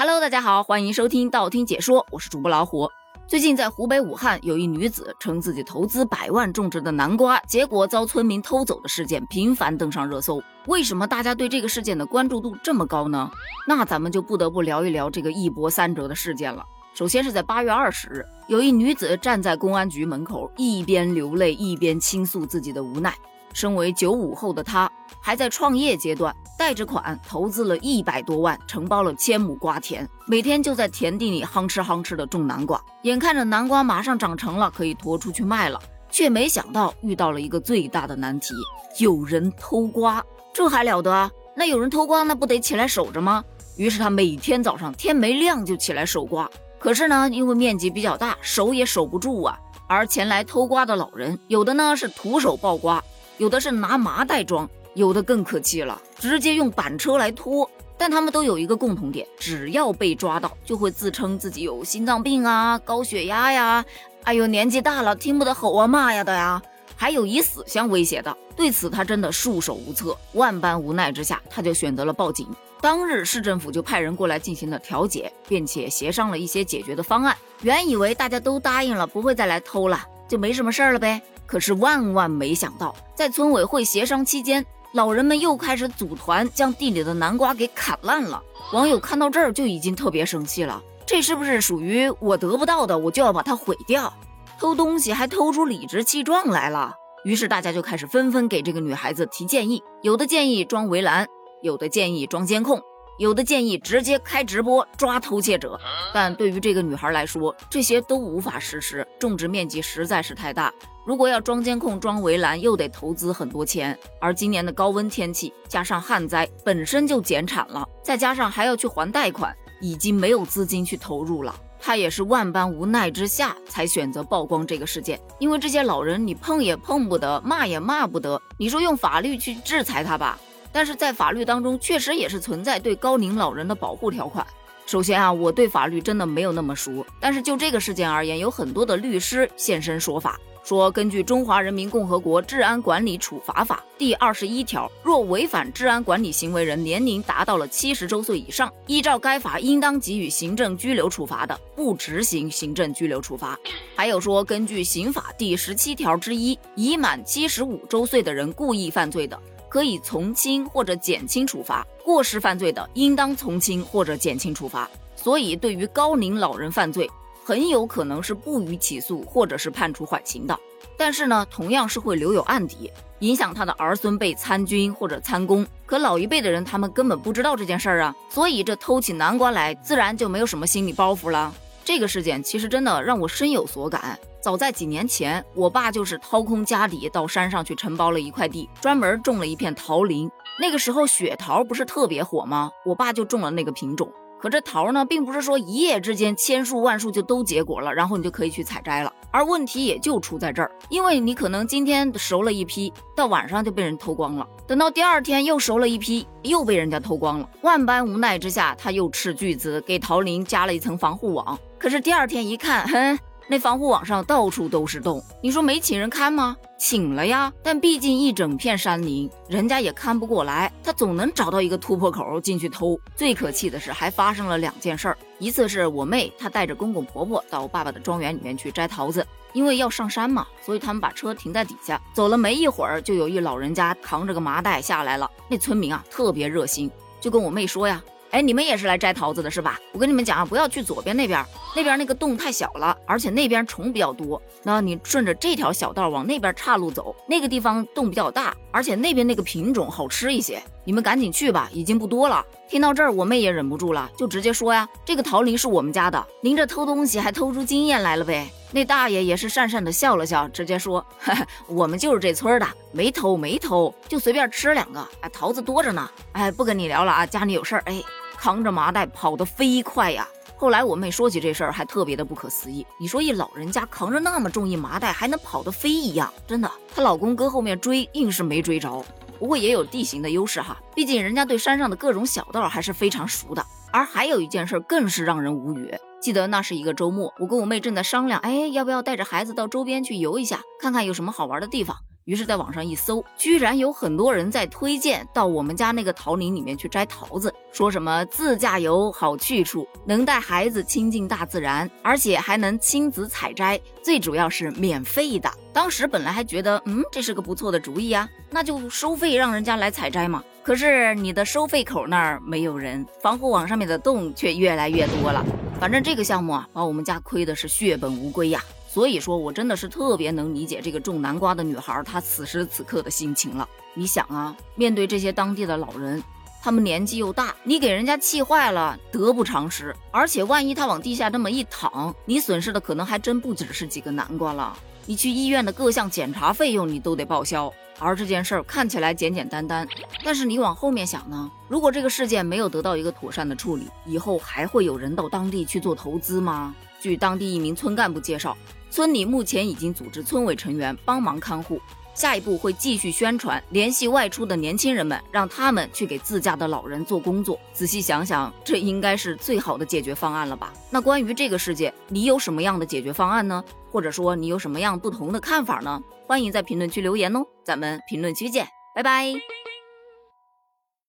Hello，大家好，欢迎收听道听解说，我是主播老虎。最近在湖北武汉，有一女子称自己投资百万种植的南瓜，结果遭村民偷走的事件频繁登上热搜。为什么大家对这个事件的关注度这么高呢？那咱们就不得不聊一聊这个一波三折的事件了。首先是在八月二十日，有一女子站在公安局门口，一边流泪一边倾诉自己的无奈。身为九五后的他，还在创业阶段，贷着款投资了一百多万，承包了千亩瓜田，每天就在田地里哼哧哼哧的种南瓜。眼看着南瓜马上长成了，可以拖出去卖了，却没想到遇到了一个最大的难题：有人偷瓜。这还了得啊？那有人偷瓜，那不得起来守着吗？于是他每天早上天没亮就起来守瓜。可是呢，因为面积比较大，守也守不住啊。而前来偷瓜的老人，有的呢是徒手抱瓜。有的是拿麻袋装，有的更可气了，直接用板车来拖。但他们都有一个共同点，只要被抓到，就会自称自己有心脏病啊、高血压呀，哎呦年纪大了听不得吼啊骂呀的呀，还有以死相威胁的。对此他真的束手无策，万般无奈之下，他就选择了报警。当日市政府就派人过来进行了调解，并且协商了一些解决的方案。原以为大家都答应了，不会再来偷了，就没什么事儿了呗。可是万万没想到，在村委会协商期间，老人们又开始组团将地里的南瓜给砍烂了。网友看到这儿就已经特别生气了，这是不是属于我得不到的，我就要把它毁掉？偷东西还偷出理直气壮来了。于是大家就开始纷纷给这个女孩子提建议，有的建议装围栏，有的建议装监控。有的建议直接开直播抓偷窃者，但对于这个女孩来说，这些都无法实施，种植面积实在是太大。如果要装监控、装围栏，又得投资很多钱。而今年的高温天气加上旱灾，本身就减产了，再加上还要去还贷款，已经没有资金去投入了。她也是万般无奈之下才选择曝光这个事件，因为这些老人你碰也碰不得，骂也骂不得，你说用法律去制裁他吧？但是在法律当中，确实也是存在对高龄老人的保护条款。首先啊，我对法律真的没有那么熟，但是就这个事件而言，有很多的律师现身说法，说根据《中华人民共和国治安管理处罚法》第二十一条，若违反治安管理行为人年龄达到了七十周岁以上，依照该法应当给予行政拘留处罚的，不执行行政拘留处罚。还有说，根据刑法第十七条之一，已满七十五周岁的人故意犯罪的。可以从轻或者减轻处罚，过失犯罪的应当从轻或者减轻处罚。所以，对于高龄老人犯罪，很有可能是不予起诉或者是判处缓刑的。但是呢，同样是会留有案底，影响他的儿孙辈参军或者参公。可老一辈的人，他们根本不知道这件事儿啊，所以这偷起南瓜来，自然就没有什么心理包袱了。这个事件其实真的让我深有所感。早在几年前，我爸就是掏空家底到山上去承包了一块地，专门种了一片桃林。那个时候雪桃不是特别火吗？我爸就种了那个品种。可这桃呢，并不是说一夜之间千树万树就都结果了，然后你就可以去采摘了。而问题也就出在这儿，因为你可能今天熟了一批，到晚上就被人偷光了；等到第二天又熟了一批，又被人家偷光了。万般无奈之下，他又斥巨资给桃林加了一层防护网。可是第二天一看，哼，那防护网上到处都是洞。你说没请人看吗？请了呀，但毕竟一整片山林，人家也看不过来。他总能找到一个突破口进去偷。最可气的是，还发生了两件事儿。一次是我妹，她带着公公婆婆到爸爸的庄园里面去摘桃子，因为要上山嘛，所以他们把车停在底下。走了没一会儿，就有一老人家扛着个麻袋下来了。那村民啊，特别热心，就跟我妹说呀。哎，你们也是来摘桃子的是吧？我跟你们讲啊，不要去左边那边，那边那个洞太小了，而且那边虫比较多。那你顺着这条小道往那边岔路走，那个地方洞比较大，而且那边那个品种好吃一些。你们赶紧去吧，已经不多了。听到这儿，我妹也忍不住了，就直接说呀：“这个桃林是我们家的，您这偷东西还偷出经验来了呗？”那大爷也是讪讪的笑了笑，直接说：“我们就是这村的，没偷没偷，就随便吃两个。哎，桃子多着呢。哎，不跟你聊了啊，家里有事儿。哎。”扛着麻袋跑得飞快呀！后来我妹说起这事儿，还特别的不可思议。你说一老人家扛着那么重一麻袋，还能跑得飞一样，真的。她老公搁后面追，硬是没追着。不过也有地形的优势哈，毕竟人家对山上的各种小道还是非常熟的。而还有一件事更是让人无语。记得那是一个周末，我跟我妹正在商量，哎，要不要带着孩子到周边去游一下，看看有什么好玩的地方。于是，在网上一搜，居然有很多人在推荐到我们家那个桃林里面去摘桃子，说什么自驾游好去处，能带孩子亲近大自然，而且还能亲子采摘，最主要是免费的。当时本来还觉得，嗯，这是个不错的主意啊，那就收费让人家来采摘嘛。可是你的收费口那儿没有人，防护网上面的洞却越来越多了。反正这个项目啊，把我们家亏的是血本无归呀。所以说，我真的是特别能理解这个种南瓜的女孩她此时此刻的心情了。你想啊，面对这些当地的老人，他们年纪又大，你给人家气坏了，得不偿失。而且万一他往地下这么一躺，你损失的可能还真不只是几个南瓜了。你去医院的各项检查费用你都得报销。而这件事儿看起来简简单单，但是你往后面想呢？如果这个事件没有得到一个妥善的处理，以后还会有人到当地去做投资吗？据当地一名村干部介绍。村里目前已经组织村委成员帮忙看护，下一步会继续宣传，联系外出的年轻人们，让他们去给自家的老人做工作。仔细想想，这应该是最好的解决方案了吧？那关于这个事件，你有什么样的解决方案呢？或者说你有什么样不同的看法呢？欢迎在评论区留言哦，咱们评论区见，拜拜。